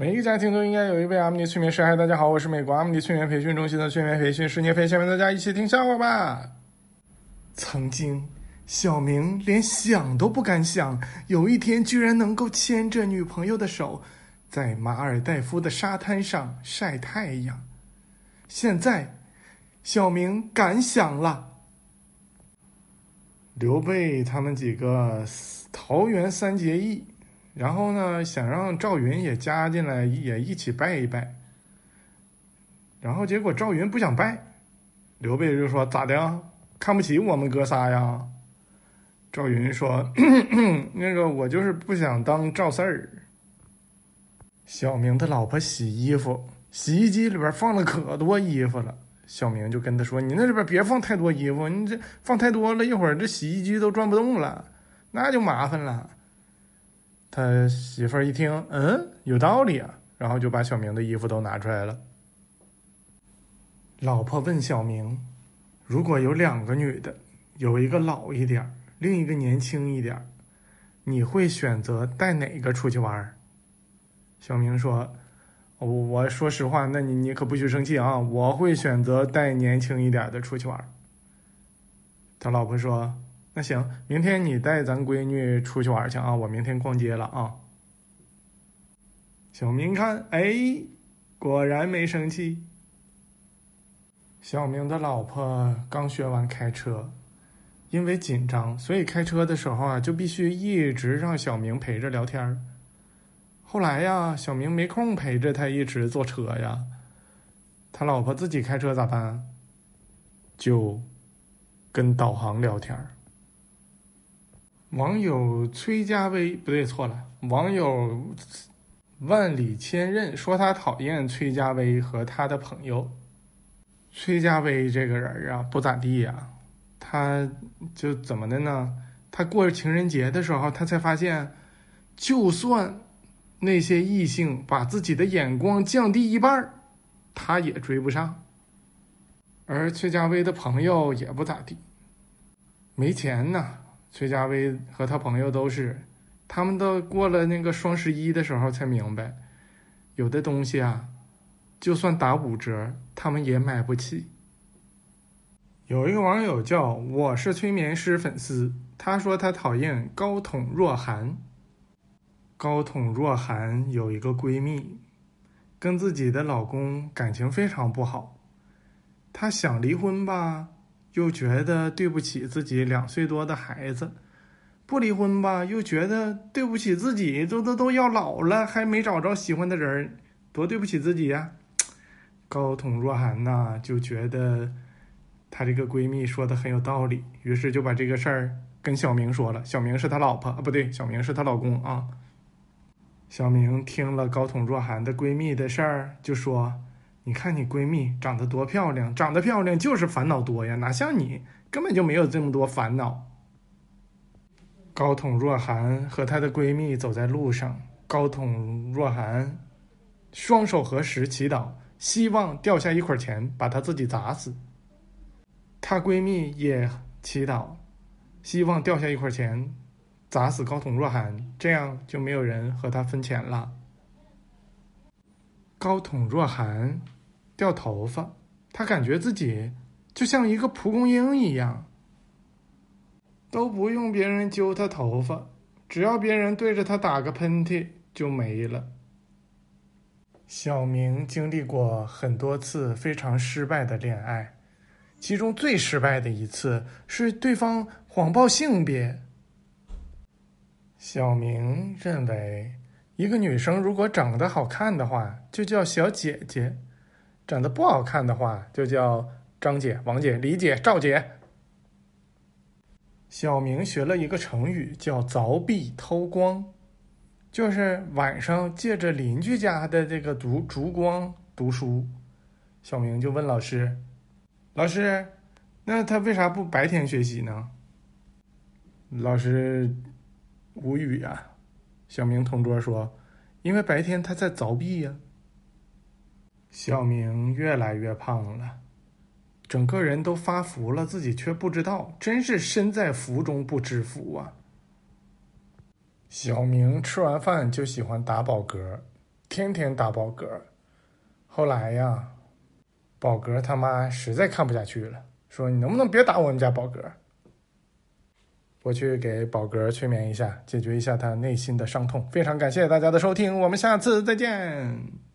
每一个家庭都应该有一位阿米尼催眠师。嗨，大家好，我是美国阿米尼催眠培训中心的催眠培训师聂飞。下面大家一起听笑话吧。曾经，小明连想都不敢想，有一天居然能够牵着女朋友的手，在马尔代夫的沙滩上晒太阳。现在，小明敢想了。刘备他们几个桃园三结义。然后呢，想让赵云也加进来，也一起拜一拜。然后结果赵云不想拜，刘备就说：“咋的？看不起我们哥仨呀？”赵云说：“ 那个我就是不想当赵四儿。”小明的老婆洗衣服，洗衣机里边放了可多衣服了。小明就跟他说：“你那里边别放太多衣服，你这放太多了，一会儿这洗衣机都转不动了，那就麻烦了。”他媳妇儿一听，嗯，有道理啊，然后就把小明的衣服都拿出来了。老婆问小明：“如果有两个女的，有一个老一点另一个年轻一点你会选择带哪个出去玩？”小明说：“我我说实话，那你你可不许生气啊！我会选择带年轻一点的出去玩。”他老婆说。那行，明天你带咱闺女出去玩去啊！我明天逛街了啊。小明看，哎，果然没生气。小明的老婆刚学完开车，因为紧张，所以开车的时候啊，就必须一直让小明陪着聊天后来呀，小明没空陪着他一直坐车呀，他老婆自己开车咋办？就跟导航聊天网友崔家威不对，错了。网友万里千仞说他讨厌崔家威和他的朋友。崔家威这个人啊，不咋地呀。他就怎么的呢？他过情人节的时候，他才发现，就算那些异性把自己的眼光降低一半他也追不上。而崔家威的朋友也不咋地，没钱呐。崔家威和他朋友都是，他们都过了那个双十一的时候才明白，有的东西啊，就算打五折，他们也买不起。有一个网友叫我是催眠师粉丝，他说他讨厌高筒若涵。高筒若涵有一个闺蜜，跟自己的老公感情非常不好，她想离婚吧。又觉得对不起自己两岁多的孩子，不离婚吧，又觉得对不起自己，都都都要老了还没找着喜欢的人，多对不起自己呀。高筒若涵呐，就觉得她这个闺蜜说的很有道理，于是就把这个事儿跟小明说了。小明是她老婆啊，不对，小明是她老公啊。小明听了高筒若涵的闺蜜的事儿，就说。你看你闺蜜长得多漂亮，长得漂亮就是烦恼多呀，哪像你根本就没有这么多烦恼。高筒若涵和她的闺蜜走在路上，高筒若涵双手合十祈祷，希望掉下一捆钱把她自己砸死。她闺蜜也祈祷，希望掉下一块钱砸死高筒若涵，这样就没有人和她分钱了。高筒若涵。掉头发，他感觉自己就像一个蒲公英一样，都不用别人揪他头发，只要别人对着他打个喷嚏就没了。小明经历过很多次非常失败的恋爱，其中最失败的一次是对方谎报性别。小明认为，一个女生如果长得好看的话，就叫小姐姐。长得不好看的话，就叫张姐、王姐、李姐、赵姐。小明学了一个成语，叫凿壁偷光，就是晚上借着邻居家的这个烛烛光读书。小明就问老师：“老师，那他为啥不白天学习呢？”老师无语啊。小明同桌说：“因为白天他在凿壁呀。”小明越来越胖了，整个人都发福了，自己却不知道，真是身在福中不知福啊！小明吃完饭就喜欢打饱嗝，天天打宝哥。后来呀，宝哥他妈实在看不下去了，说：“你能不能别打我们家宝哥？”我去给宝哥催眠一下，解决一下他内心的伤痛。非常感谢大家的收听，我们下次再见。